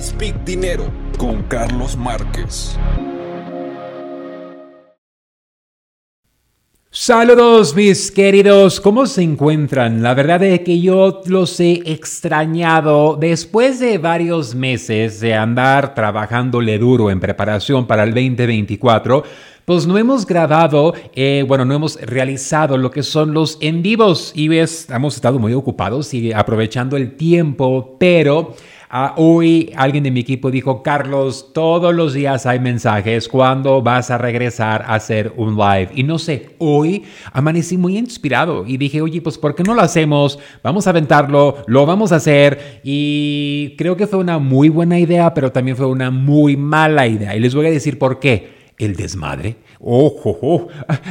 Speak Dinero con Carlos Márquez. Saludos mis queridos, ¿cómo se encuentran? La verdad es que yo los he extrañado después de varios meses de andar trabajándole duro en preparación para el 2024. Pues no hemos grabado, eh, bueno, no hemos realizado lo que son los en vivos y hemos estado muy ocupados y aprovechando el tiempo, pero Ah, hoy alguien de mi equipo dijo, Carlos, todos los días hay mensajes, ¿cuándo vas a regresar a hacer un live? Y no sé, hoy amanecí muy inspirado y dije, oye, pues ¿por qué no lo hacemos? Vamos a aventarlo, lo vamos a hacer. Y creo que fue una muy buena idea, pero también fue una muy mala idea. Y les voy a decir por qué. El desmadre Ojo,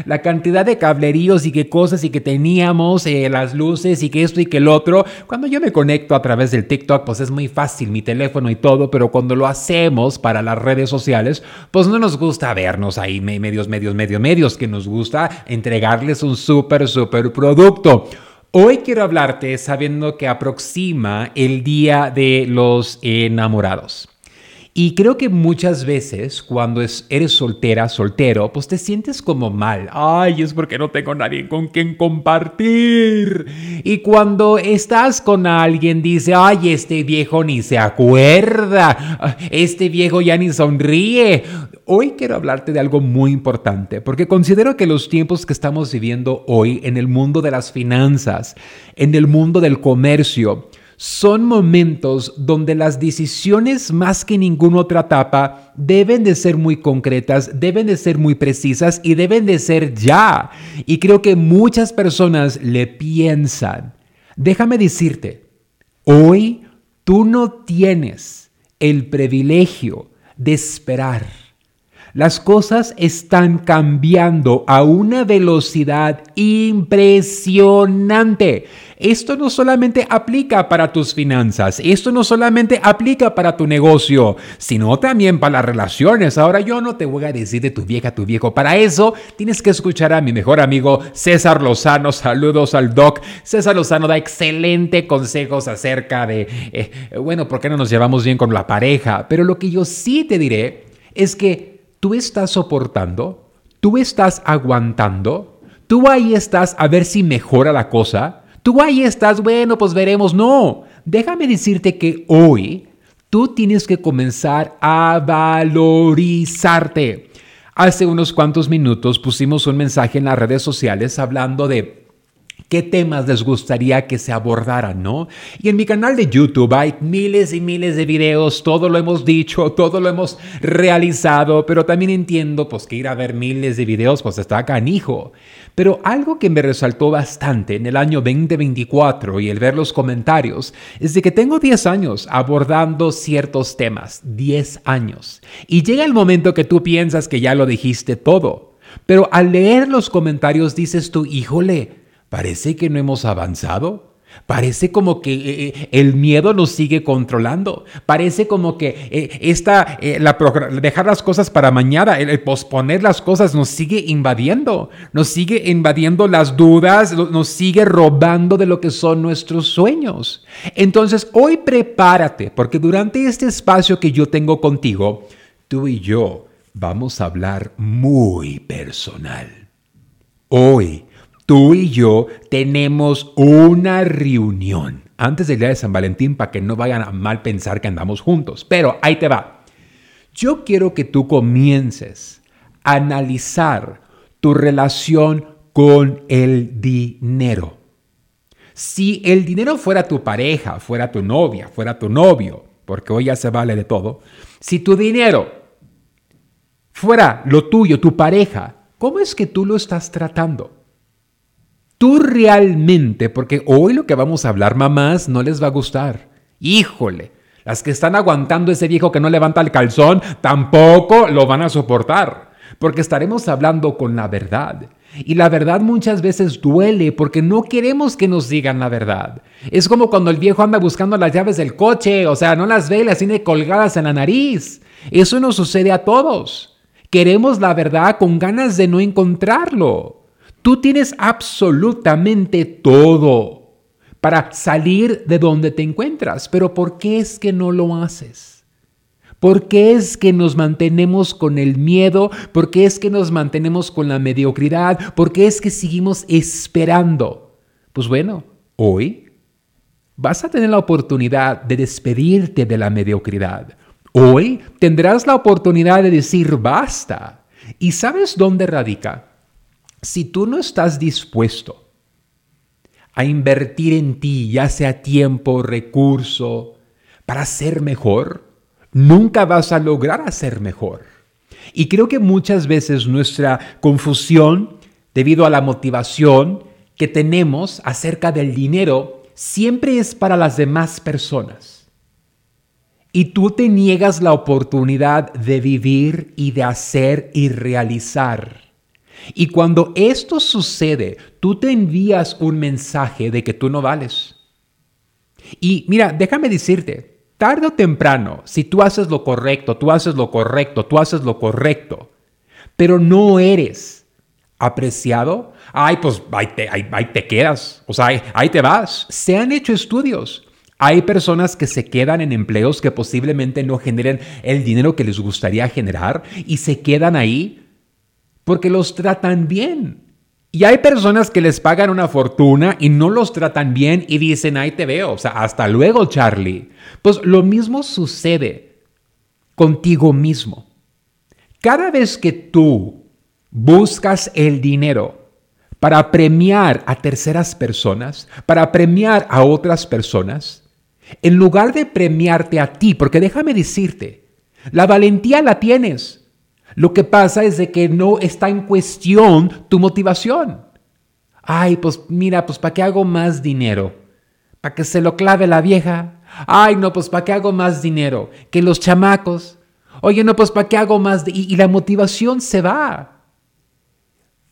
la cantidad de cableríos y qué cosas y que teníamos, eh, las luces y que esto y que el otro. Cuando yo me conecto a través del TikTok, pues es muy fácil, mi teléfono y todo, pero cuando lo hacemos para las redes sociales, pues no nos gusta vernos ahí medios, medios, medios, medios, que nos gusta entregarles un súper, súper producto. Hoy quiero hablarte sabiendo que aproxima el Día de los Enamorados. Y creo que muchas veces cuando eres soltera, soltero, pues te sientes como mal. Ay, es porque no tengo nadie con quien compartir. Y cuando estás con alguien, dice, ay, este viejo ni se acuerda. Este viejo ya ni sonríe. Hoy quiero hablarte de algo muy importante, porque considero que los tiempos que estamos viviendo hoy en el mundo de las finanzas, en el mundo del comercio, son momentos donde las decisiones más que ninguna otra etapa deben de ser muy concretas, deben de ser muy precisas y deben de ser ya. Y creo que muchas personas le piensan. Déjame decirte, hoy tú no tienes el privilegio de esperar. Las cosas están cambiando a una velocidad impresionante. Esto no solamente aplica para tus finanzas, esto no solamente aplica para tu negocio, sino también para las relaciones. Ahora yo no te voy a decir de tu vieja, tu viejo. Para eso tienes que escuchar a mi mejor amigo César Lozano. Saludos al doc. César Lozano da excelente consejos acerca de, eh, bueno, ¿por qué no nos llevamos bien con la pareja? Pero lo que yo sí te diré es que tú estás soportando, tú estás aguantando, tú ahí estás a ver si mejora la cosa. Tú ahí estás, bueno, pues veremos. No, déjame decirte que hoy tú tienes que comenzar a valorizarte. Hace unos cuantos minutos pusimos un mensaje en las redes sociales hablando de qué temas les gustaría que se abordaran, ¿no? Y en mi canal de YouTube hay miles y miles de videos, todo lo hemos dicho, todo lo hemos realizado, pero también entiendo pues que ir a ver miles de videos pues está canijo. Pero algo que me resaltó bastante en el año 2024 y el ver los comentarios es de que tengo 10 años abordando ciertos temas, 10 años. Y llega el momento que tú piensas que ya lo dijiste todo, pero al leer los comentarios dices tú, híjole, parece que no hemos avanzado. Parece como que eh, eh, el miedo nos sigue controlando. Parece como que eh, esta, dejar las cosas para mañana, el, posponer las cosas nos sigue invadiendo. Nos sigue invadiendo las dudas, nos sigue robando de lo que son nuestros sueños. Entonces, hoy prepárate, porque durante este espacio que yo tengo contigo, tú y yo vamos a hablar muy personal. Hoy tú y yo tenemos una reunión antes del día de San Valentín para que no vayan a mal pensar que andamos juntos. Pero ahí te va. Yo quiero que tú comiences a analizar tu relación con el dinero. Si el dinero fuera tu pareja, fuera tu novia, fuera tu novio, porque hoy ya se vale de todo, si tu dinero fuera lo tuyo, tu pareja, ¿cómo es que tú lo estás tratando? Tú realmente, porque hoy lo que vamos a hablar, mamás, no les va a gustar. Híjole, las que están aguantando ese viejo que no levanta el calzón, tampoco lo van a soportar, porque estaremos hablando con la verdad. Y la verdad muchas veces duele porque no queremos que nos digan la verdad. Es como cuando el viejo anda buscando las llaves del coche, o sea, no las ve, las tiene colgadas en la nariz. Eso nos sucede a todos. Queremos la verdad con ganas de no encontrarlo. Tú tienes absolutamente todo para salir de donde te encuentras, pero ¿por qué es que no lo haces? ¿Por qué es que nos mantenemos con el miedo? ¿Por qué es que nos mantenemos con la mediocridad? ¿Por qué es que seguimos esperando? Pues bueno, hoy vas a tener la oportunidad de despedirte de la mediocridad. Hoy tendrás la oportunidad de decir basta. ¿Y sabes dónde radica? Si tú no estás dispuesto a invertir en ti, ya sea tiempo, recurso, para ser mejor, nunca vas a lograr hacer mejor. Y creo que muchas veces nuestra confusión, debido a la motivación que tenemos acerca del dinero, siempre es para las demás personas. Y tú te niegas la oportunidad de vivir y de hacer y realizar. Y cuando esto sucede, tú te envías un mensaje de que tú no vales. Y mira, déjame decirte, tarde o temprano, si tú haces lo correcto, tú haces lo correcto, tú haces lo correcto, pero no eres apreciado, ay, pues ahí te, quedas, o sea, ahí, ahí te vas. Se han hecho estudios. Hay personas que se quedan en empleos que posiblemente no generen el dinero que les gustaría generar y se quedan ahí porque los tratan bien. Y hay personas que les pagan una fortuna y no los tratan bien y dicen, ahí te veo, o sea, hasta luego, Charlie. Pues lo mismo sucede contigo mismo. Cada vez que tú buscas el dinero para premiar a terceras personas, para premiar a otras personas, en lugar de premiarte a ti, porque déjame decirte, la valentía la tienes, lo que pasa es de que no está en cuestión tu motivación. Ay, pues mira, pues ¿para qué hago más dinero? ¿Para que se lo clave la vieja? Ay, no, pues ¿para qué hago más dinero? Que los chamacos. Oye, no, pues ¿para qué hago más? Y, y la motivación se va.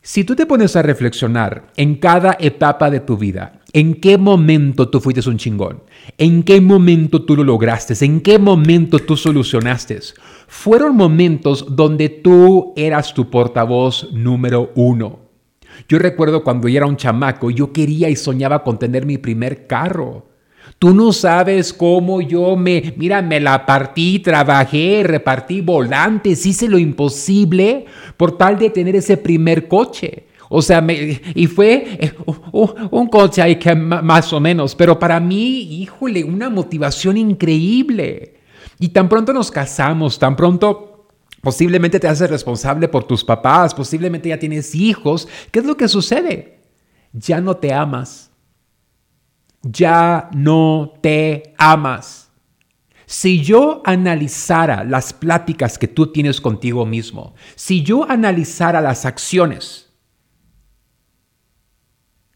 Si tú te pones a reflexionar en cada etapa de tu vida, ¿en qué momento tú fuiste un chingón? ¿En qué momento tú lo lograste? ¿En qué momento tú solucionaste? Fueron momentos donde tú eras tu portavoz número uno. Yo recuerdo cuando yo era un chamaco, yo quería y soñaba con tener mi primer carro. Tú no sabes cómo yo me, mira, me la partí, trabajé, repartí volantes, hice lo imposible por tal de tener ese primer coche. O sea, y fue eh, un coche ahí que más o menos, pero para mí, híjole, una motivación increíble. Y tan pronto nos casamos, tan pronto Posiblemente te haces responsable por tus papás, posiblemente ya tienes hijos. ¿Qué es lo que sucede? Ya no te amas ya no te amas. Si yo analizara las pláticas que tú tienes contigo mismo, si yo analizara las acciones,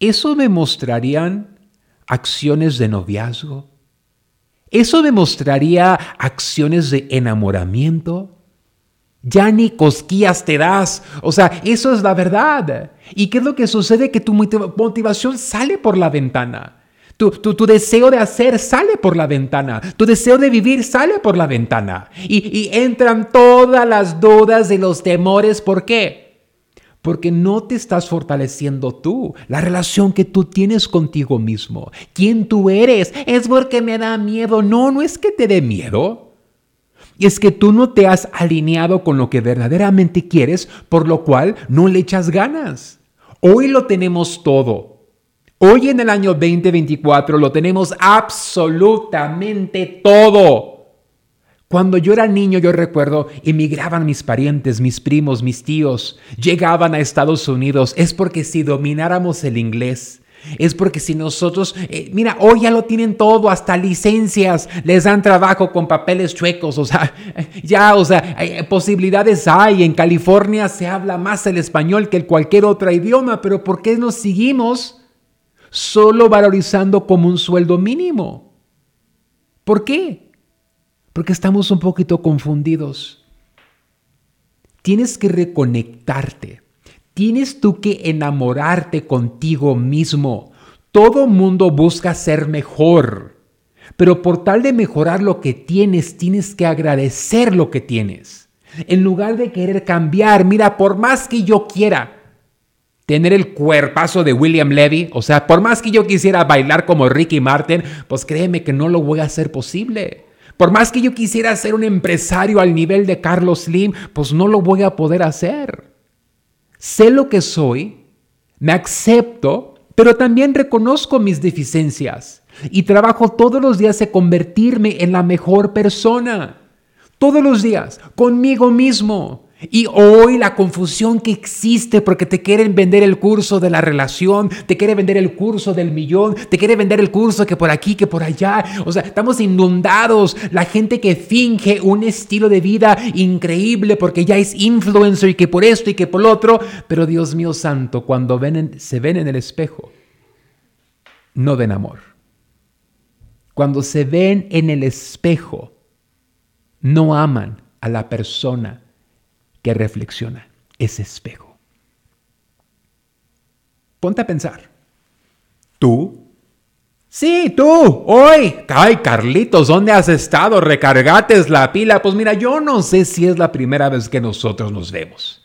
¿eso me mostrarían acciones de noviazgo? ¿Eso demostraría acciones de enamoramiento? Ya ni cosquillas te das. O sea, eso es la verdad. ¿Y qué es lo que sucede? Que tu motivación sale por la ventana. Tu, deseo de hacer sale por la ventana. Tu deseo de vivir sale por la ventana. Y, y entran todas las dudas y los temores. ¿Por qué? Porque no te estás fortaleciendo tú, la relación que tú tienes contigo mismo. ¿Quién tú eres? Es porque me da miedo. No, no es que te dé miedo. Es que tú no te has alineado con lo que verdaderamente quieres, por lo cual no le echas ganas. Hoy lo tenemos todo. Hoy en el año 2024 lo tenemos absolutamente todo. Cuando yo era niño, yo recuerdo, emigraban mis parientes, mis primos, mis tíos, llegaban a Estados Unidos. Es porque si domináramos el inglés, es porque si nosotros, eh, mira, hoy ya lo tienen todo, hasta licencias, les dan trabajo con papeles chuecos, o sea, ya, o sea, posibilidades hay. En California se habla más el español que el cualquier otro idioma, pero ¿por qué nos seguimos? solo valorizando como un sueldo mínimo. ¿Por qué? Porque estamos un poquito confundidos. Tienes que reconectarte. Tienes tú que enamorarte contigo mismo. Todo mundo busca ser mejor. Pero por tal de mejorar lo que tienes, tienes que agradecer lo que tienes. En lugar de querer cambiar, mira, por más que yo quiera, tener el cuerpazo de William Levy. O sea, por más que yo quisiera bailar como Ricky Martin, pues créeme que no lo voy a hacer posible. Por más que yo quisiera ser un empresario al nivel de Carlos Slim, pues no lo voy a poder hacer. Sé lo que soy, me acepto, pero también reconozco mis deficiencias y trabajo todos los días en convertirme en la mejor persona. Todos los días, conmigo mismo. Y hoy la confusión que existe porque te quieren vender el curso de la relación, te quiere vender el curso del millón, te quiere vender el curso que por aquí, que por allá. O sea, estamos inundados. La gente que finge un estilo de vida increíble porque ya es influencer y que por esto y que por lo otro. Pero Dios mío santo, cuando ven se ven en el espejo, no ven amor. Cuando se ven en el espejo, no aman a la persona que reflexiona ese espejo. Ponte a pensar. ¿Tú? Sí, tú, hoy. Ay, Carlitos, ¿dónde has estado? Recargates la pila. Pues mira, yo no sé si es la primera vez que nosotros nos vemos.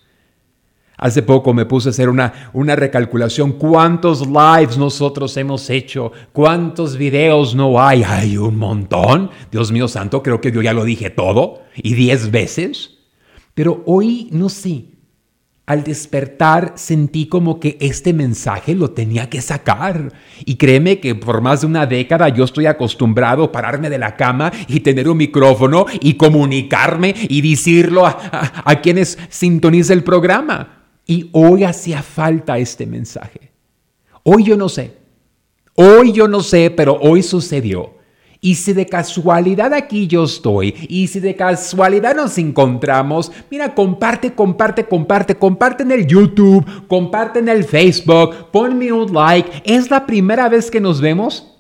Hace poco me puse a hacer una, una recalculación. ¿Cuántos lives nosotros hemos hecho? ¿Cuántos videos no hay? Hay un montón. Dios mío santo, creo que yo ya lo dije todo. Y diez veces. Pero hoy, no sé, al despertar sentí como que este mensaje lo tenía que sacar. Y créeme que por más de una década yo estoy acostumbrado a pararme de la cama y tener un micrófono y comunicarme y decirlo a, quienes sintoniza el programa. Y hoy hacía falta este mensaje. Hoy yo no sé. Hoy yo no sé, pero hoy sucedió. Y si de casualidad aquí yo estoy, y si de casualidad nos encontramos, mira, comparte, comparte, comparte, comparte en el YouTube, comparte en el Facebook, ponme un like. ¿Es la primera vez que nos vemos?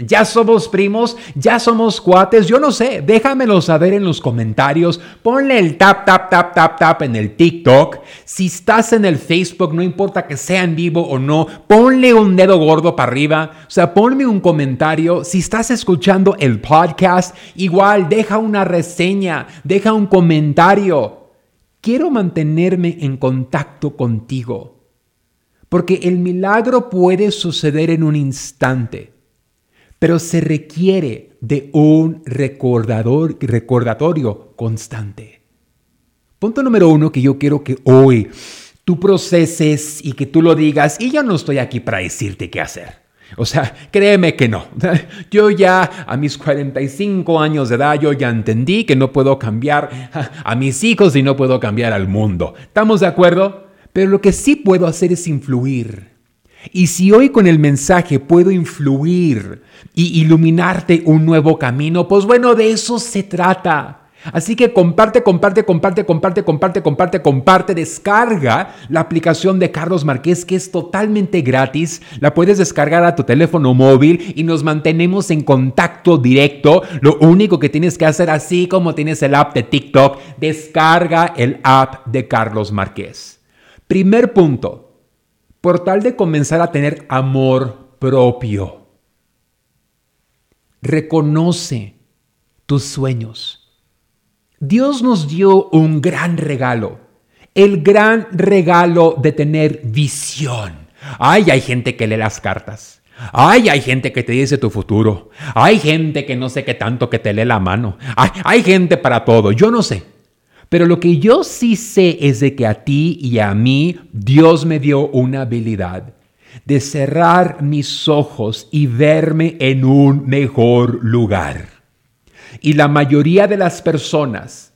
Ya somos primos, ya somos cuates, yo no sé, déjamelo saber en los comentarios, ponle el tap, tap, tap, tap, tap en el TikTok, si estás en el Facebook, no importa que sea en vivo o no, ponle un dedo gordo para arriba, o sea, ponme un comentario, si estás escuchando el podcast, igual deja una reseña, deja un comentario. Quiero mantenerme en contacto contigo, porque el milagro puede suceder en un instante pero se requiere de un recordador, recordatorio constante. Punto número uno que yo quiero que hoy tú proceses y que tú lo digas, y yo no estoy aquí para decirte qué hacer. O sea, créeme que no. Yo ya a mis 45 años de edad, yo ya entendí que no puedo cambiar a mis hijos y no puedo cambiar al mundo. ¿Estamos de acuerdo? Pero lo que sí puedo hacer es influir. Y si hoy con el mensaje puedo influir y iluminarte un nuevo camino, pues bueno, de eso se trata. Así que comparte, comparte, comparte, comparte, comparte, comparte, comparte, descarga la aplicación de Carlos Marqués que es totalmente gratis. La puedes descargar a tu teléfono móvil y nos mantenemos en contacto directo. Lo único que tienes que hacer, así como tienes el app de TikTok, descarga el app de Carlos Marqués. Primer punto, por tal de comenzar a tener amor propio. Reconoce tus sueños. Dios nos dio un gran regalo, el gran regalo de tener visión. Ay, hay gente que lee las cartas. Ay, hay gente que te dice tu futuro. Hay gente que no sé qué tanto que te lee la mano. Ay, hay gente para todo. Yo no sé. Pero lo que yo sí sé es de que a ti y a mí Dios me dio una habilidad de cerrar mis ojos y verme en un mejor lugar. Y la mayoría de las personas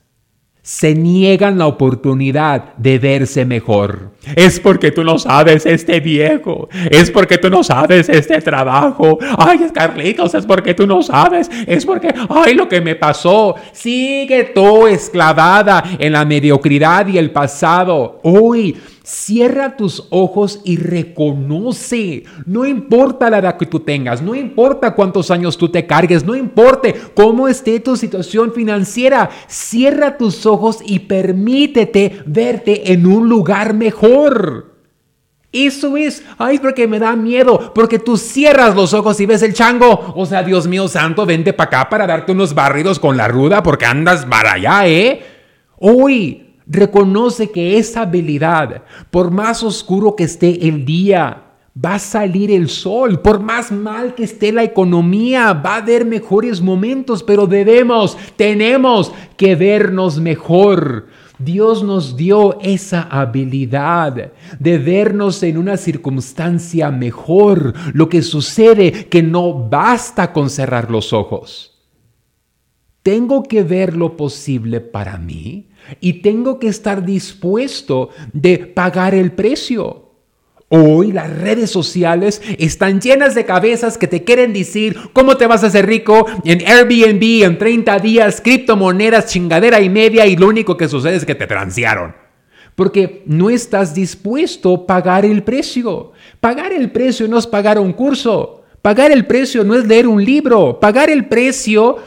se niegan la oportunidad de verse mejor. Es porque tú no sabes este viejo. Es porque tú no sabes este trabajo. Ay, Carlitos, es porque tú no sabes. Es porque, ay, lo que me pasó. Sigue tú esclavada en la mediocridad y el pasado. Hoy Cierra tus ojos y reconoce. No importa la edad que tú tengas, no importa cuántos años tú te cargues, no importa cómo esté tu situación financiera. Cierra tus ojos y permítete verte en un lugar mejor. Eso es, ay, porque me da miedo, porque tú cierras los ojos y ves el chango. O sea, Dios mío santo, vente para acá para darte unos barridos con la ruda porque andas para allá, ¿eh? Hoy Reconoce que esa habilidad, por más oscuro que esté el día, Va a salir el sol, por más mal que esté la economía, va a haber mejores momentos, pero debemos, tenemos que vernos mejor. Dios nos dio esa habilidad de vernos en una circunstancia mejor. Lo que sucede que no basta con cerrar los ojos. Tengo que ver lo posible para mí y tengo que estar dispuesto de pagar el precio. Hoy las redes sociales están llenas de cabezas que te quieren decir cómo te vas a hacer rico en Airbnb en 30 días, criptomonedas, chingadera y media y lo único que sucede es que te transearon. Porque no estás dispuesto a pagar el precio. Pagar el precio no es pagar un curso. Pagar el precio no es leer un libro. Pagar el precio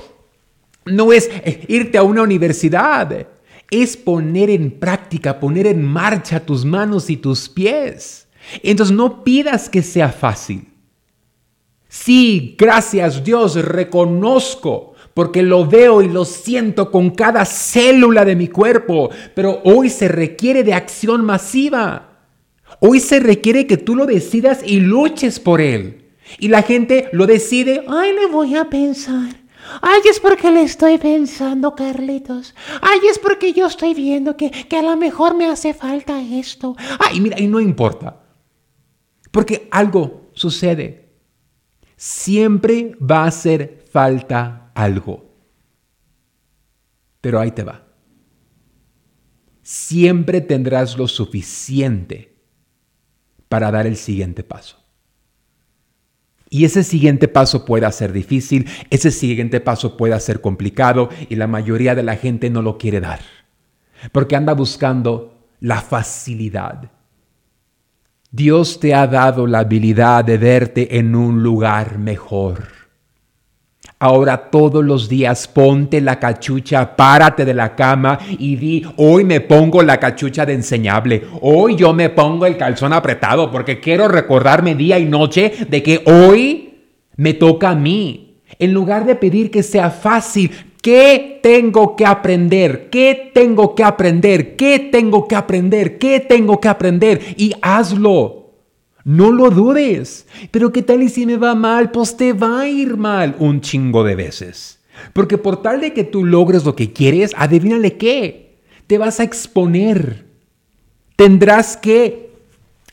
no es eh, irte a una universidad. Es poner en práctica, poner en marcha tus manos y tus pies. Entonces no pidas que sea fácil. Sí, gracias Dios, reconozco porque lo veo y lo siento con cada célula de mi cuerpo, pero hoy se requiere de acción masiva. Hoy se requiere que tú lo decidas y luches por él. Y la gente lo decide, ay, le voy a pensar. Ay, es porque le estoy pensando, Carlitos. Ay, es porque yo estoy viendo que, que a lo mejor me hace falta esto. Ay, mira, y no importa. Porque algo sucede. Siempre va a hacer falta algo. Pero ahí te va. Siempre tendrás lo suficiente para dar el siguiente paso. Y ese siguiente paso puede ser difícil, ese siguiente paso puede ser complicado y la mayoría de la gente no lo quiere dar. Porque anda buscando la facilidad, Dios te ha dado la habilidad de verte en un lugar mejor. Ahora todos los días ponte la cachucha, párate de la cama y di, hoy me pongo la cachucha de enseñable, hoy yo me pongo el calzón apretado porque quiero recordarme día y noche de que hoy me toca a mí. En lugar de pedir que sea fácil, ¿Qué tengo que aprender? ¿Qué tengo que aprender? ¿Qué tengo que aprender? ¿Qué tengo que aprender? Y hazlo. No lo dudes. Pero ¿qué tal y si me va mal? Pues te va a ir mal un chingo de veces. Porque por tal de que tú logres lo que quieres, adivínale qué. Te vas a exponer. Tendrás que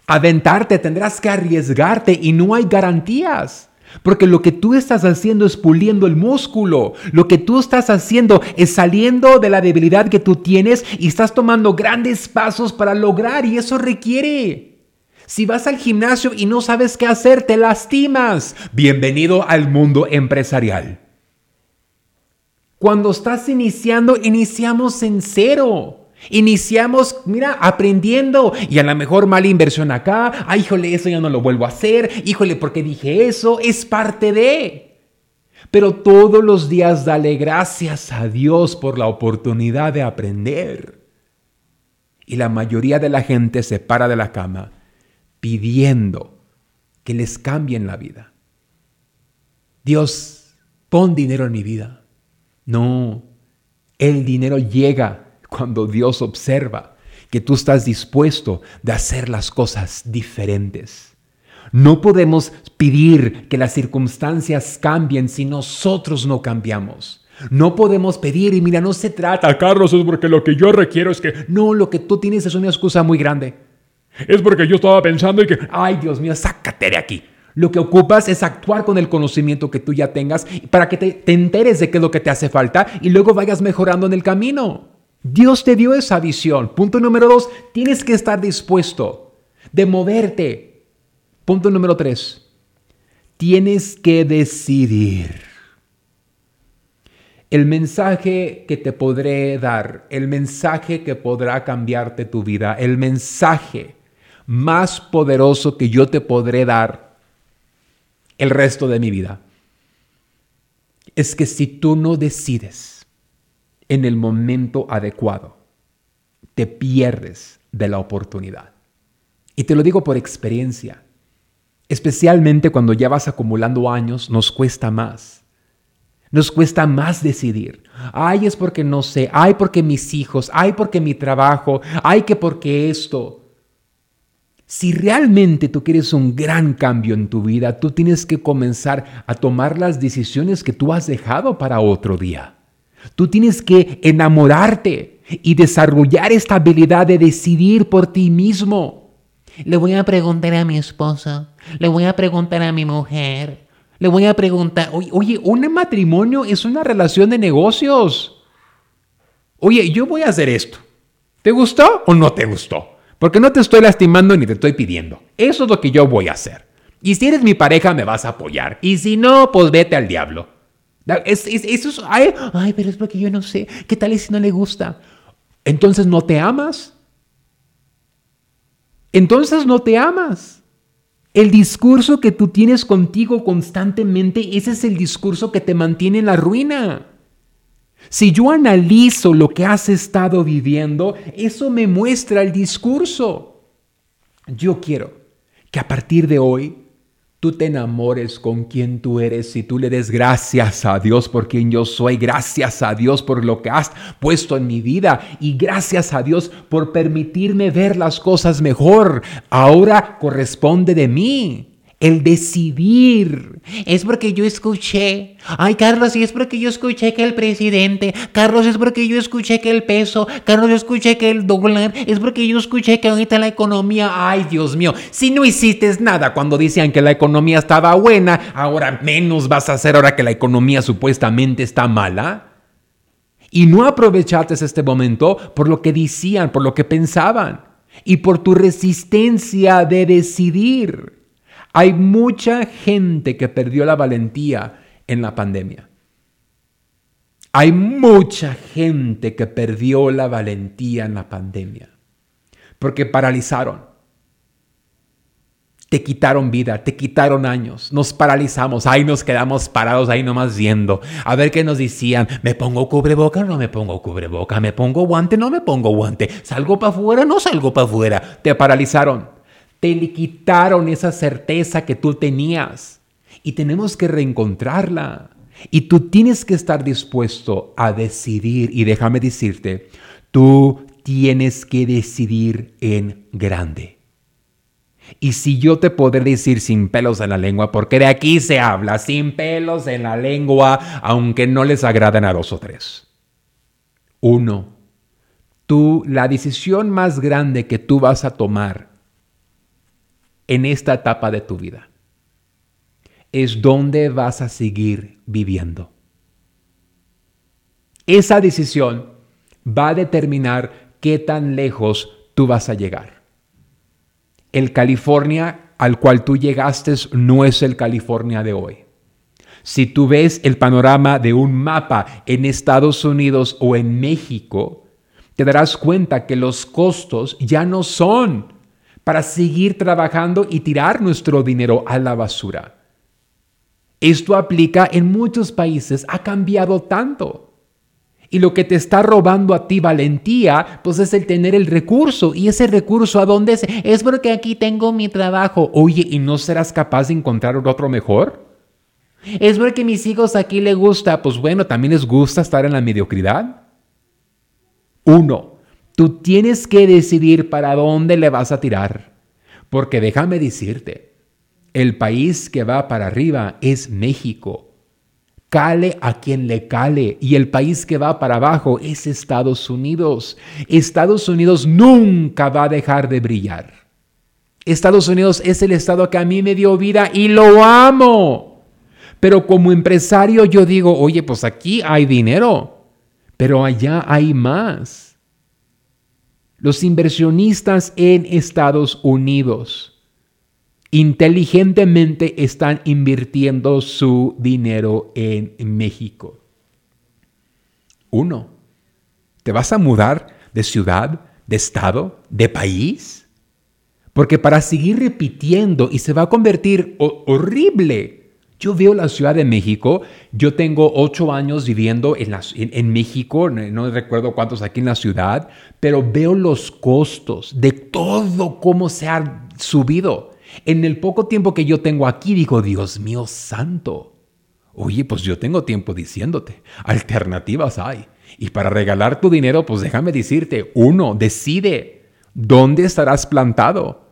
aventarte, tendrás que arriesgarte y no hay garantías. Porque lo que tú estás haciendo es puliendo el músculo. Lo que tú estás haciendo es saliendo de la debilidad que tú tienes y estás tomando grandes pasos para lograr y eso requiere. Si vas al gimnasio y no sabes qué hacer, te lastimas. Bienvenido al mundo empresarial. Cuando estás iniciando, iniciamos en cero. Iniciamos, mira, aprendiendo y a lo mejor mala inversión acá, ay, híjole, eso ya no lo vuelvo a hacer, híjole, ¿por qué dije eso? Es parte de. Pero todos los días dale gracias a Dios por la oportunidad de aprender. Y la mayoría de la gente se para de la cama pidiendo que les cambien la vida. Dios, pon dinero en mi vida. No, el dinero llega cuando Dios observa que tú estás dispuesto de hacer las cosas diferentes. No podemos pedir que las circunstancias cambien si nosotros no cambiamos. No podemos pedir y mira, no se trata, Carlos, es porque lo que yo requiero es que... No, lo que tú tienes es una excusa muy grande. Es porque yo estaba pensando y que, ay Dios mío, sácate de aquí. Lo que ocupas es actuar con el conocimiento que tú ya tengas para que te, te enteres de qué es lo que te hace falta y luego vayas mejorando en el camino. Dios te dio esa visión. Punto número dos, tienes que estar dispuesto de moverte. Punto número tres, tienes que decidir. El mensaje que te podré dar, el mensaje que podrá cambiarte tu vida, el mensaje más poderoso que yo te podré dar el resto de mi vida, es que si tú no decides, en el momento adecuado, te pierdes de la oportunidad. Y te lo digo por experiencia. Especialmente cuando ya vas acumulando años, nos cuesta más. Nos cuesta más decidir. Ay, es porque no sé. Ay, porque mis hijos. Ay, porque mi trabajo. Ay, que porque esto. Si realmente tú quieres un gran cambio en tu vida, tú tienes que comenzar a tomar las decisiones que tú has dejado para otro día. Tú tienes que enamorarte y desarrollar esta habilidad de decidir por ti mismo. Le voy a preguntar a mi esposa, le voy a preguntar a mi mujer, le voy a preguntar, oye, un matrimonio es una relación de negocios. Oye, yo voy a hacer esto. ¿Te gustó o no te gustó? Porque no te estoy lastimando ni te estoy pidiendo. Eso es lo que yo voy a hacer. Y si eres mi pareja, me vas a apoyar. Y si no, pues vete al diablo. eso es, ay, ay, pero es porque yo no sé. ¿Qué tal si no le gusta? Entonces no te amas. Entonces no te amas. El discurso que tú tienes contigo constantemente, ese es el discurso que te mantiene en la ruina. Si yo analizo lo que has estado viviendo, eso me muestra el discurso. Yo quiero que a partir de hoy tú te enamores con quien tú eres y tú le des gracias a Dios por quien yo soy, gracias a Dios por lo que has puesto en mi vida y gracias a Dios por permitirme ver las cosas mejor. Ahora corresponde de mí el decidir. Es porque yo escuché. Ay, Carlos, y es porque yo escuché que el presidente. Carlos, es porque yo escuché que el peso. Carlos, yo escuché que el dólar. Es porque yo escuché que ahorita la economía. Ay, Dios mío. Si no hiciste nada cuando decían que la economía estaba buena, ahora menos vas a hacer ahora que la economía supuestamente está mala. Y no aprovechaste este momento por lo que decían, por lo que pensaban y por tu resistencia de decidir. Hay mucha gente que perdió la valentía en la pandemia. Hay mucha gente que perdió la valentía en la pandemia porque paralizaron. Te quitaron vida, te quitaron años, nos paralizamos, ahí nos quedamos parados ahí nomás viendo. A ver qué nos decían, ¿me pongo cubreboca no me pongo cubreboca? ¿Me pongo guante no me pongo guante? ¿Salgo para afuera no salgo para afuera? Te paralizaron te le quitaron esa certeza que tú tenías y tenemos que reencontrarla. Y tú tienes que estar dispuesto a decidir y déjame decirte, tú tienes que decidir en grande. Y si yo te podré decir sin pelos en la lengua, porque de aquí se habla, sin pelos en la lengua, aunque no les agraden a dos o tres. Uno, tú, la decisión más grande que tú vas a tomar en esta etapa de tu vida es dónde vas a seguir viviendo. Esa decisión va a determinar qué tan lejos tú vas a llegar. El California al cual tú llegaste no es el California de hoy. Si tú ves el panorama de un mapa en Estados Unidos o en México, te darás cuenta que los costos ya no son para seguir trabajando y tirar nuestro dinero a la basura. Esto aplica en muchos países, ha cambiado tanto. Y lo que te está robando a ti valentía, pues es el tener el recurso. ¿Y ese recurso a dónde es? Es porque aquí tengo mi trabajo. Oye, ¿y no serás capaz de encontrar otro mejor? Es porque mis hijos aquí les gusta. Pues bueno, también les gusta estar en la mediocridad. Uno, Tú tienes que decidir para dónde le vas a tirar. Porque déjame decirte, el país que va para arriba es México. Cale a quien le cale. Y el país que va para abajo es Estados Unidos. Estados Unidos nunca va a dejar de brillar. Estados Unidos es el estado que a mí me dio vida y lo amo. Pero como empresario yo digo, oye, pues aquí hay dinero, pero allá hay más. Los inversionistas en Estados Unidos inteligentemente están invirtiendo su dinero en México. Uno, ¿te vas a mudar de ciudad, de estado, de país? Porque para seguir repitiendo y se va a convertir horrible yo veo la Ciudad de México, yo tengo ocho años viviendo en, en, México, no, recuerdo cuántos aquí en la ciudad, pero veo los costos de todo cómo se ha subido. En el poco tiempo que yo tengo aquí, digo, Dios mío santo. Oye, pues yo tengo tiempo diciéndote, alternativas hay. Y para regalar tu dinero, pues déjame decirte, uno, decide dónde estarás plantado.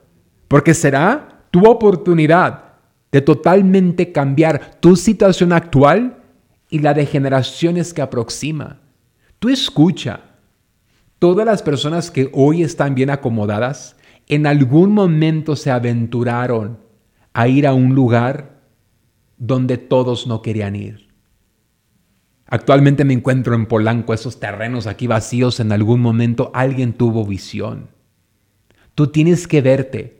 porque será tu oportunidad de totalmente cambiar tu situación actual y la de generaciones que aproxima. Tú escucha, todas las personas que hoy están bien acomodadas, en algún momento se aventuraron a ir a un lugar donde todos no querían ir. Actualmente me encuentro en Polanco, esos terrenos aquí vacíos, en algún momento alguien tuvo visión. Tú tienes que verte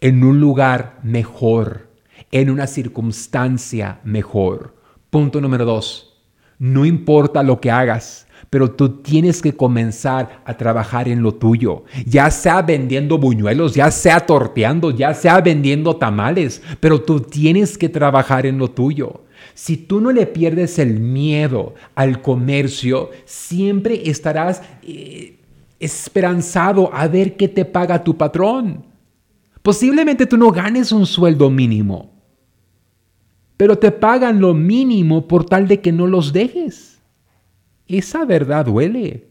en un lugar mejor, en una circunstancia mejor. Punto número dos, no importa lo que hagas, pero tú tienes que comenzar a trabajar en lo tuyo, ya sea vendiendo buñuelos, ya sea torteando, ya sea vendiendo tamales, pero tú tienes que trabajar en lo tuyo. Si tú no le pierdes el miedo al comercio, siempre estarás eh, esperanzado a ver qué te paga tu patrón. Posiblemente tú no ganes un sueldo mínimo, pero te pagan lo mínimo por tal de que no los dejes. Esa verdad duele.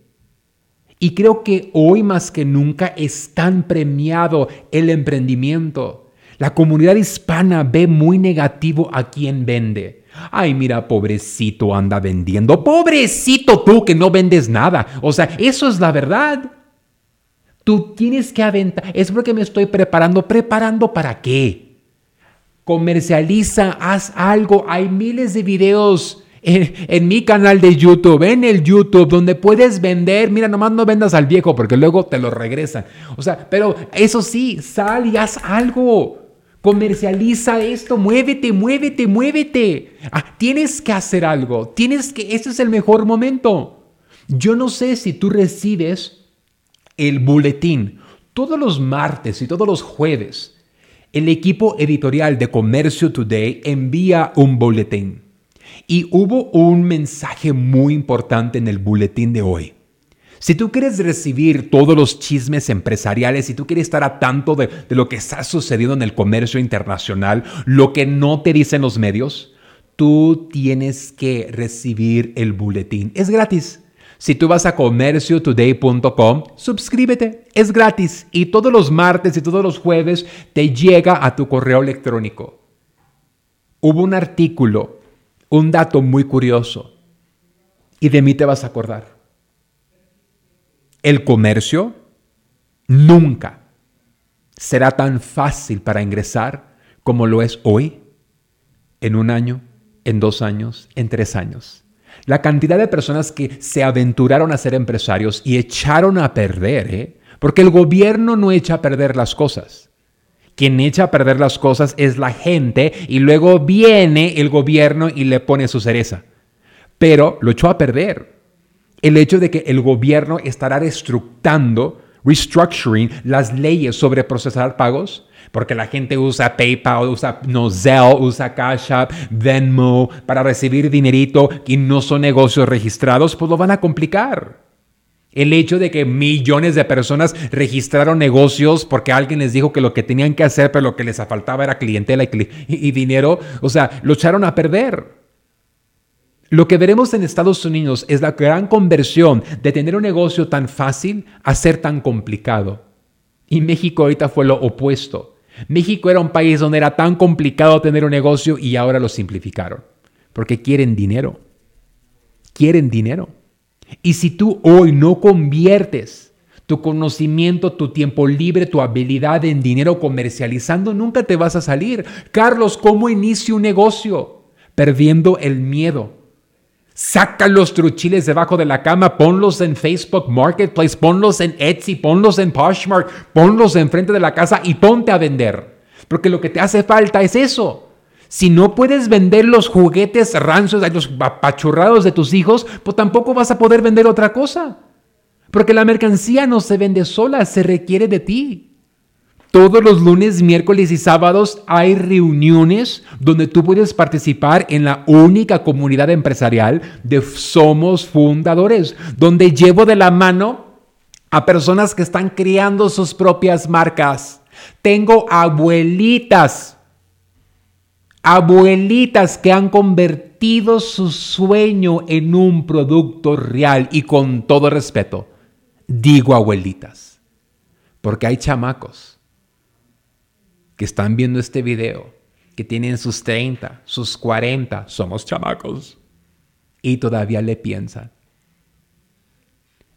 Y creo que hoy más que nunca es tan premiado el emprendimiento. La comunidad hispana ve muy negativo a quien vende. Ay, mira, pobrecito anda vendiendo. Pobrecito tú que no vendes nada. O sea, eso es la verdad. Tú tienes que aventar. Es porque me estoy preparando. ¿Preparando para qué? Comercializa, haz algo. Hay miles de videos en, mi canal de YouTube, en el YouTube, donde puedes vender. Mira, nomás no vendas al viejo porque luego te lo regresan. O sea, pero eso sí, sal y haz algo. Comercializa esto, muévete, muévete, muévete. Ah, tienes que hacer algo. Tienes que, ese es el mejor momento. Yo no sé si tú recibes el boletín todos los martes y todos los jueves el equipo editorial de Comercio Today envía un boletín y hubo un mensaje muy importante en el boletín de hoy. Si tú quieres recibir todos los chismes empresariales, si tú quieres estar a tanto de, de, lo que está sucediendo en el comercio internacional, lo que no te dicen los medios, tú tienes que recibir el boletín. Es gratis. Si tú vas a comerciotoday.com, suscríbete, es gratis y todos los martes y todos los jueves te llega a tu correo electrónico. Hubo un artículo, un dato muy curioso y de mí te vas a acordar. El comercio nunca será tan fácil para ingresar como lo es hoy, en un año, en dos años, en tres años. La cantidad de personas que se aventuraron a ser empresarios y echaron a perder, ¿eh? porque el gobierno no echa a perder las cosas. Quien echa a perder las cosas es la gente y luego viene el gobierno y le pone su cereza. Pero lo echó a perder. El hecho de que el gobierno estará reestructurando, restructuring las leyes sobre procesar pagos porque la gente usa PayPal, usa no, usa Cash App, Venmo para recibir dinerito y no son negocios registrados, pues lo van a complicar. El hecho de que millones de personas registraron negocios porque alguien les dijo que lo que tenían que hacer, pero lo que les faltaba era clientela y, y dinero, o sea, lo echaron a perder. Lo que veremos en Estados Unidos es la gran conversión de tener un negocio tan fácil a ser tan complicado. Y México ahorita fue lo opuesto. México era un país donde era tan complicado tener un negocio y ahora lo simplificaron. Porque quieren dinero. Quieren dinero. Y si tú hoy no conviertes tu conocimiento, tu tiempo libre, tu habilidad en dinero comercializando, nunca te vas a salir. Carlos, ¿cómo inicio un negocio? Perdiendo el miedo Saca los truchiles debajo de la cama, ponlos en Facebook Marketplace, ponlos en Etsy, ponlos en Poshmark, ponlos enfrente de la casa y ponte a vender. Porque lo que te hace falta es eso. Si no puedes vender los juguetes rancios, los apachurrados de tus hijos, pues tampoco vas a poder vender otra cosa. Porque la mercancía no se vende sola, se requiere de ti. Todos los lunes, miércoles y sábados hay reuniones donde tú puedes participar en la única comunidad empresarial de Somos Fundadores, donde llevo de la mano a personas que están creando sus propias marcas. Tengo abuelitas, abuelitas que han convertido su sueño en un producto real y con todo respeto, digo abuelitas, porque hay chamacos que están viendo este video, que tienen sus 30, sus 40, somos chamacos, y todavía le piensan.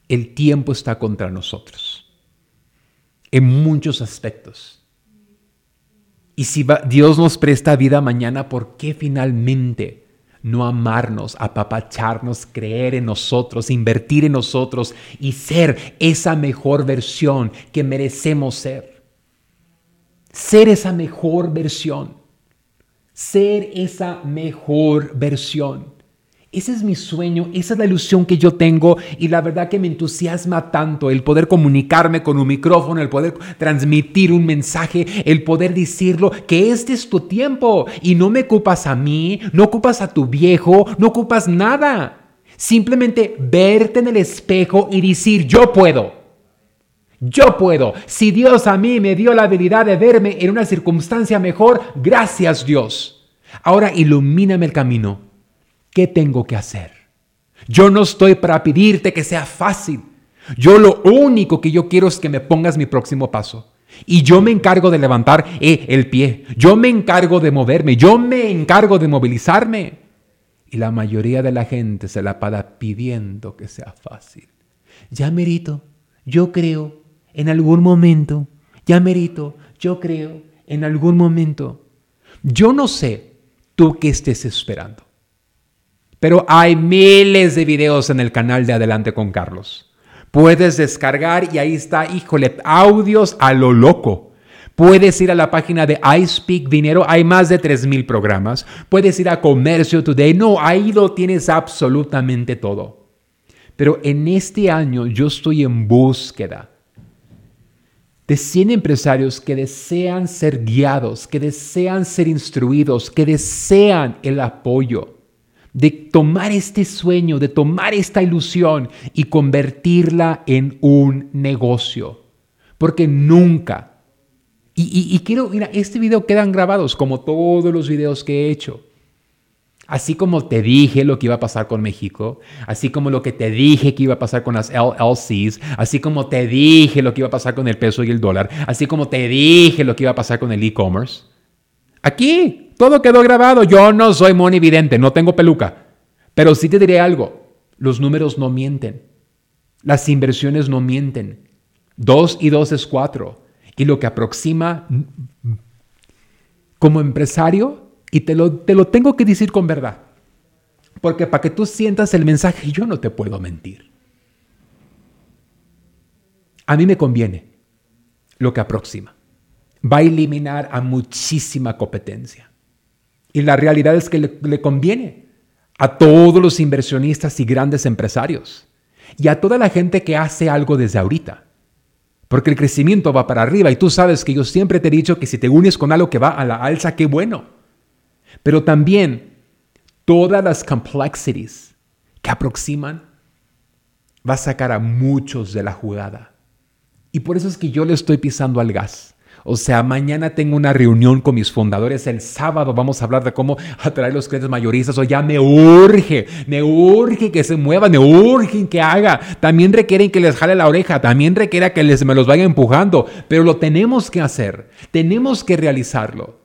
El tiempo está contra nosotros, en muchos aspectos. Y si Dios nos presta vida mañana, ¿por qué finalmente no amarnos, apapacharnos, creer en nosotros, invertir en nosotros y ser esa mejor versión que merecemos ser? Ser esa mejor versión. Ser esa mejor versión. Ese es mi sueño, esa es la ilusión que yo tengo y la verdad que me entusiasma tanto el poder comunicarme con un micrófono, el poder transmitir un mensaje, el poder decirlo, que este es tu tiempo y no me ocupas a mí, no ocupas a tu viejo, no ocupas nada. Simplemente verte en el espejo y decir, yo puedo. Yo puedo. Si Dios a mí me dio la habilidad de verme en una circunstancia mejor, gracias Dios. Ahora ilumíname el camino ¿Qué tengo que hacer? Yo no estoy para pedirte que sea fácil. Yo lo único que yo quiero es que me pongas mi próximo paso. Y yo me encargo de levantar eh, el pie. Yo me encargo de moverme. Yo me encargo de movilizarme. Y la mayoría de la gente se la para pidiendo que sea fácil. Ya merito, yo creo, en algún momento. Ya merito, yo creo, en algún momento. Yo no sé tú qué estés esperando. Pero hay miles de videos en el canal de Adelante con Carlos. Puedes descargar y ahí está, híjole, audios a lo loco. Puedes ir a la página de iSpeak Dinero, hay más de 3.000 programas. Puedes ir a Comercio Today, no, ahí lo tienes absolutamente todo. Pero en este año yo estoy en búsqueda de 100 empresarios que desean ser guiados, que desean ser instruidos, que desean el apoyo de tomar este sueño, de tomar esta ilusión y convertirla en un negocio. Porque nunca, y, quiero, mira, este video quedan grabados como todos los videos que he hecho. Así como te dije lo que iba a pasar con México, así como lo que te dije que iba a pasar con las LLCs, así como te dije lo que iba a pasar con el peso y el dólar, así como te dije lo que iba a pasar con el e-commerce. Aquí, todo quedó grabado. Yo no soy monividente, no tengo peluca. Pero sí te diré algo. Los números no mienten. Las inversiones no mienten. Dos y dos es cuatro. Y lo que aproxima como empresario, y te lo, te lo tengo que decir con verdad. Porque para que tú sientas el mensaje, yo no te puedo mentir. A mí me conviene lo que aproxima. Va a eliminar a muchísima competencia. Y la realidad es que le, conviene a todos los inversionistas y grandes empresarios y a toda la gente que hace algo desde ahorita. Porque el crecimiento va para arriba y tú sabes que yo siempre te he dicho que si te unes con algo que va a la alza, qué bueno. Pero también todas las complexities que aproximan va a sacar a muchos de la jugada. Y por eso es que yo le estoy pisando al gas. O sea, mañana tengo una reunión con mis fundadores. El sábado vamos a hablar de cómo atraer los clientes mayoristas. O ya me urge, me urge que se muevan, me urge que haga. También requieren que les jale la oreja, también requiere que les, me los vaya empujando. Pero lo tenemos que hacer, tenemos que realizarlo.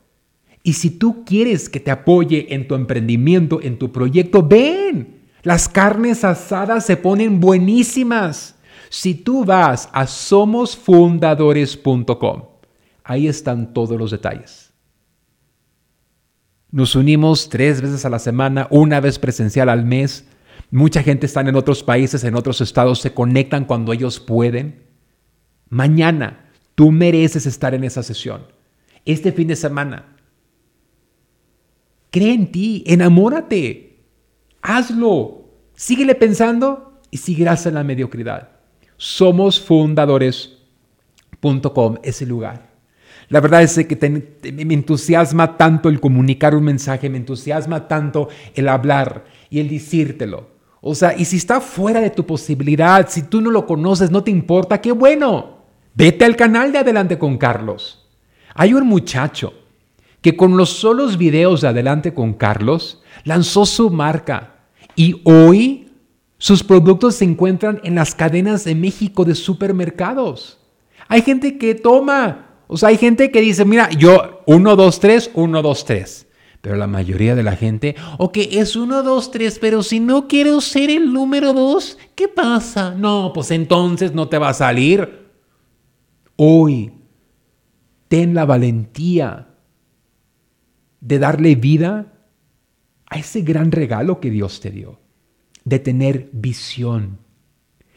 Y si tú quieres que te apoye en tu emprendimiento, en tu proyecto, ven. Las carnes asadas se ponen buenísimas. Si tú vas a somosfundadores.com Ahí están todos los detalles. Nos unimos tres veces a la semana, una vez presencial al mes. Mucha gente está en otros países, en otros estados, se conectan cuando ellos pueden. Mañana tú mereces estar en esa sesión. Este fin de semana. Cree en ti, enamórate, hazlo, síguele pensando y seguirás en la mediocridad. Somosfundadores.com es el lugar. La verdad es que me entusiasma tanto el comunicar un mensaje, me entusiasma tanto el hablar y el decírtelo. O sea, y si está fuera de tu posibilidad, si tú no lo conoces, no te importa, qué bueno. Vete al canal de Adelante con Carlos. Hay un muchacho que con los solos videos de Adelante con Carlos lanzó su marca y hoy sus productos se encuentran en las cadenas de México de supermercados. Hay gente que toma O sea, hay gente que dice, mira, yo 1, 2, 3, 1, 2, 3. Pero la mayoría de la gente, ok, es 1, 2, 3, pero si no quiero ser el número 2, ¿qué pasa? No, pues entonces no te va a salir. Hoy, ten la valentía de darle vida a ese gran regalo que Dios te dio, de tener visión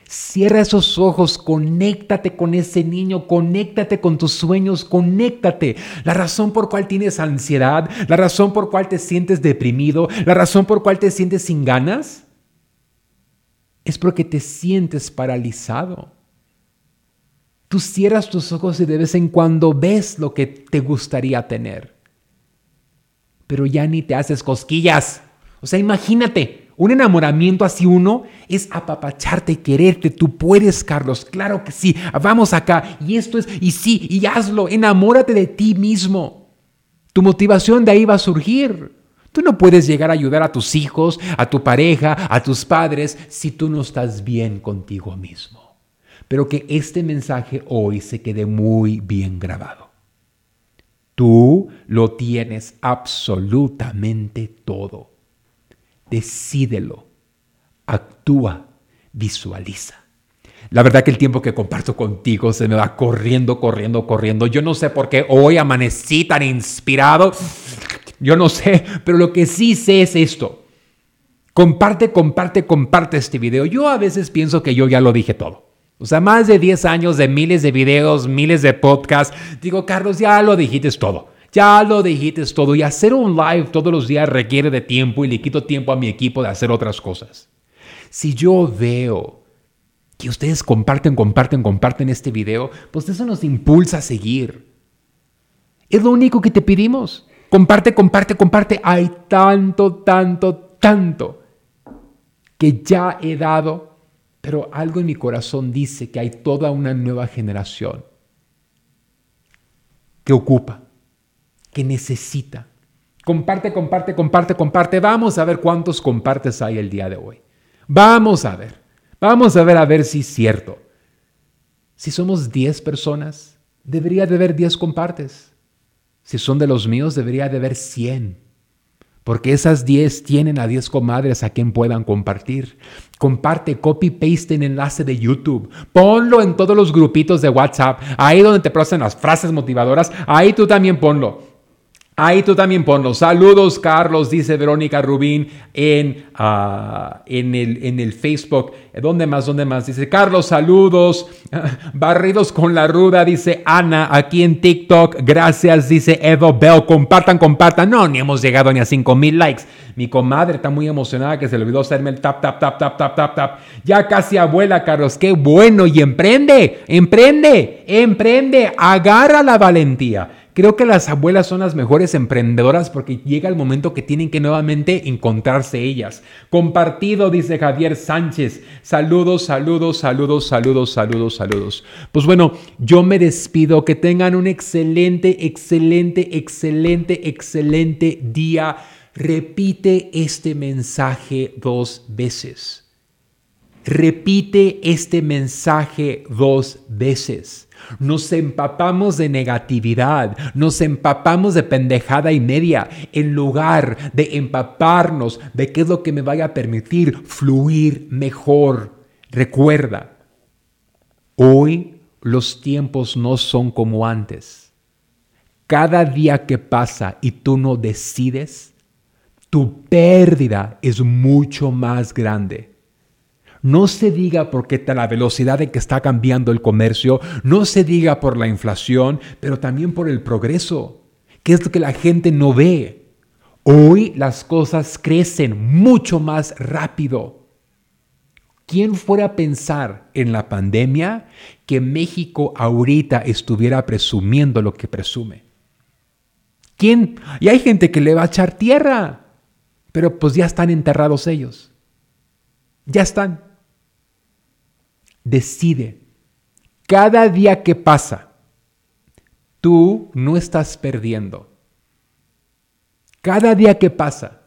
Cierra esos ojos, conéctate con ese niño, conéctate con tus sueños, conéctate. La razón por cual tienes ansiedad, la razón por cual te sientes deprimido, la razón por cual te sientes sin ganas, es porque te sientes paralizado. Tú cierras tus ojos y de vez en cuando ves lo que te gustaría tener, pero ya ni te haces cosquillas. O sea, imagínate, un enamoramiento así uno es apapacharte, y quererte. Tú puedes, Carlos. Claro que sí. Vamos acá. Y esto es, y sí, y hazlo. Enamórate de ti mismo. Tu motivación de ahí va a surgir. Tú no puedes llegar a ayudar a tus hijos, a tu pareja, a tus padres, si tú no estás bien contigo mismo. Pero que este mensaje hoy se quede muy bien grabado. Tú lo tienes absolutamente todo. Decídelo, actúa, visualiza. La verdad que el tiempo que comparto contigo se me va corriendo, corriendo, corriendo. Yo no sé por qué hoy amanecí tan inspirado. Yo no sé, pero lo que sí sé es esto. Comparte, comparte, comparte este video. Yo a veces pienso que yo ya lo dije todo. O sea, más de 10 años de miles de videos, miles de podcasts. Digo, Carlos, ya lo dijiste todo. Ya lo dijiste todo y hacer un live todos los días requiere de tiempo y le quito tiempo a mi equipo de hacer otras cosas. Si yo veo que ustedes comparten, comparten, comparten este video, pues eso nos impulsa a seguir. Es lo único que te pedimos. Comparte, comparte, comparte. Hay tanto, tanto, tanto que ya he dado, pero algo en mi corazón dice que hay toda una nueva generación que ocupa que necesita. Comparte, comparte, comparte, comparte. Vamos a ver cuántos compartes hay el día de hoy. Vamos a ver. Vamos a ver a ver si es cierto. Si somos 10 personas, debería de haber 10 compartes. Si son de los míos, debería de haber 100. Porque esas 10 tienen a 10 comadres a quien puedan compartir. Comparte, copy, paste en enlace de YouTube. Ponlo en todos los grupitos de WhatsApp. Ahí donde te proceden las frases motivadoras. Ahí tú también ponlo. Ahí tú también ponlo. Saludos, Carlos, dice Verónica Rubín en, ah, en, el, en el Facebook. ¿Dónde más? ¿Dónde más? Dice Carlos, saludos. Barridos con la ruda, dice Ana, aquí en TikTok. Gracias, dice Evo Bell. Compartan, compartan. No, ni hemos llegado ni a 5 mil likes. Mi comadre está muy emocionada que se le olvidó hacerme el tap, tap, tap, tap, tap, tap, tap. Ya casi abuela, Carlos. Qué bueno. Y emprende, emprende, emprende. Agarra la valentía. Creo que las abuelas son las mejores emprendedoras porque llega el momento que tienen que nuevamente encontrarse ellas. Compartido, dice Javier Sánchez. Saludos, saludos, saludos, saludos, saludos, saludos. Pues bueno, yo me despido. Que tengan un excelente, excelente, excelente, excelente día. Repite este mensaje dos veces. Repite este mensaje dos veces. Nos empapamos de negatividad, nos empapamos de pendejada y media, en lugar de empaparnos de qué es lo que me vaya a permitir fluir mejor. Recuerda, hoy los tiempos no son como antes. Cada día que pasa y tú no decides, tu pérdida es mucho más grande. No se diga porque la velocidad de que está cambiando el comercio, no se diga por la inflación, pero también por el progreso, que es lo que la gente no ve. Hoy las cosas crecen mucho más rápido. ¿Quién fuera a pensar en la pandemia que México ahorita estuviera presumiendo lo que presume? ¿Quién? Y hay gente que le va a echar tierra, pero pues ya están enterrados ellos. Ya están decide. Cada día que pasa, tú no estás perdiendo. Cada día que pasa,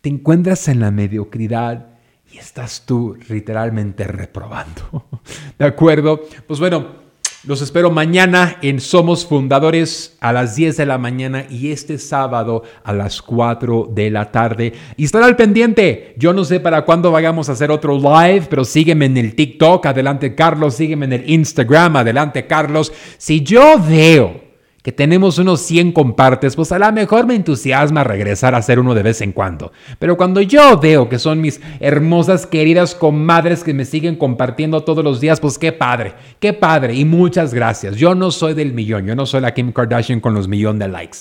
te encuentras en la mediocridad y estás tú literalmente reprobando. ¿De acuerdo? Pues bueno, Los espero mañana en Somos Fundadores a las 10 de la mañana y este sábado a las 4 de la tarde. Y estará al pendiente. Yo no sé para cuándo vayamos a hacer otro live, pero sígueme en el TikTok. Adelante, Carlos. Sígueme en el Instagram. Adelante, Carlos. Si yo veo que tenemos unos 100 compartes, pues a lo mejor me entusiasma regresar a hacer uno de vez en cuando. Pero cuando yo veo que son mis hermosas, queridas comadres que me siguen compartiendo todos los días, pues qué padre, qué padre y muchas gracias. Yo no soy del millón, yo no soy la Kim Kardashian con los millones de likes.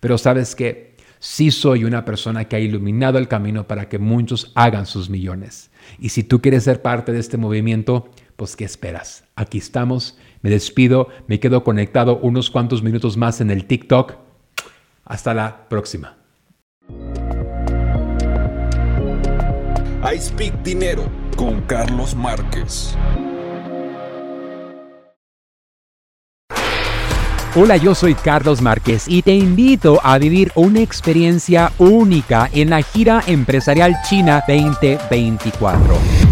Pero sabes qué, sí soy una persona que ha iluminado el camino para que muchos hagan sus millones. Y si tú quieres ser parte de este movimiento, pues ¿qué esperas? Aquí estamos me despido, me quedo conectado unos cuantos minutos más en el TikTok. Hasta la próxima. I Speak Dinero con Carlos Márquez. Hola, yo soy Carlos Márquez y te invito a vivir una experiencia única en la gira empresarial China 2024